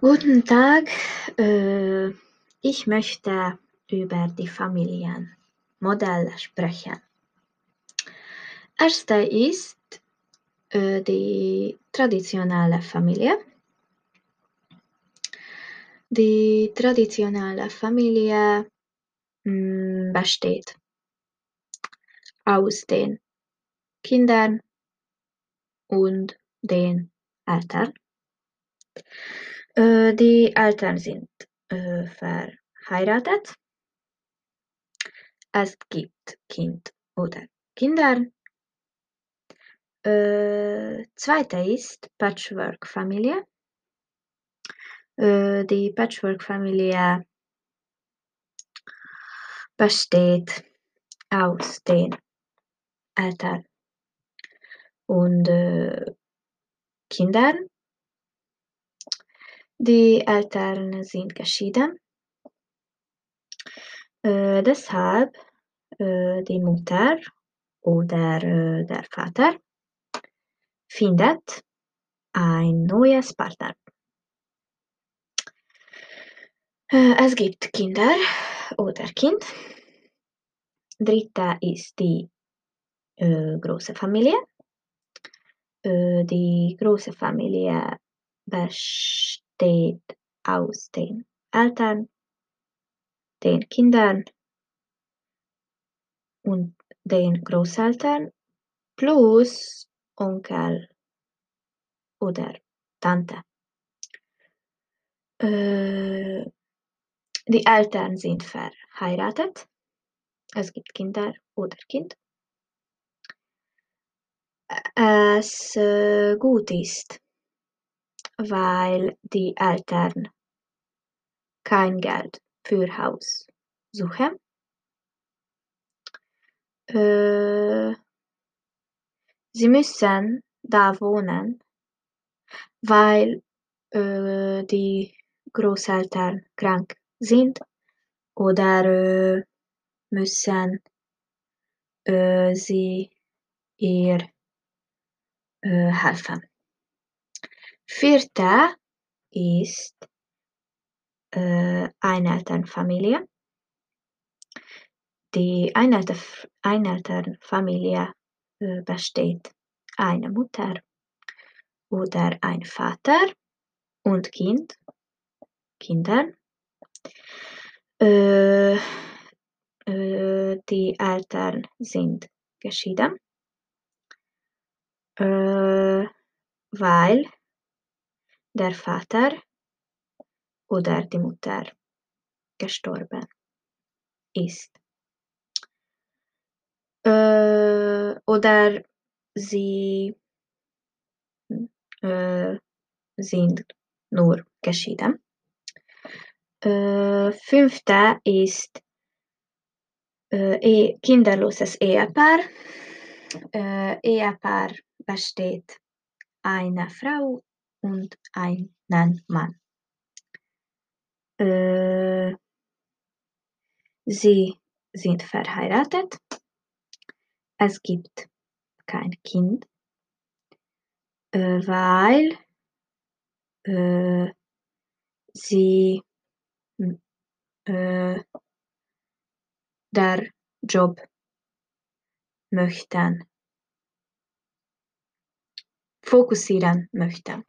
Guten Tag, äh, ich möchte über die Familienmodelle sprechen. Erste ist äh, die traditionelle Familie. Die traditionelle Familie mh, besteht aus den Kindern und den Eltern. Die Eltern sind verheiratet. Es gibt Kind oder Kinder. Zweite ist Patchwork-Familie. Die Patchwork-Familie besteht aus den Eltern und Kindern. Die Eltern sind geschieden. Äh, deshalb äh, die Mutter oder äh, der Vater findet ein neues Partner. Äh, es gibt Kinder oder Kind. Dritte ist die äh, große Familie. Äh, die große Familie besteht aus den Eltern, den Kindern und den Großeltern plus Onkel oder Tante. Äh, die Eltern sind verheiratet. Es gibt Kinder oder Kind. Es äh, gut ist, weil die Eltern kein Geld für Haus suchen. Äh, sie müssen da wohnen, weil äh, die Großeltern krank sind oder äh, müssen äh, sie ihr äh, helfen. Vierte ist äh, Einelternfamilie. Die Einelter Einelternfamilie äh, besteht eine Mutter oder ein Vater und Kind, Kinder. Äh, äh, die Eltern sind geschieden, äh, weil der Vater oder die Mutter gestorben ist. Äh, oder sie äh, sind nur geschieden. Äh, fünfte ist äh, e kinderloses Ehepaar. Äh, Ehepaar besteht eine Frau und einen Mann. Äh, sie sind verheiratet. Es gibt kein Kind, äh, weil äh, sie äh, der Job möchten, fokussieren möchten.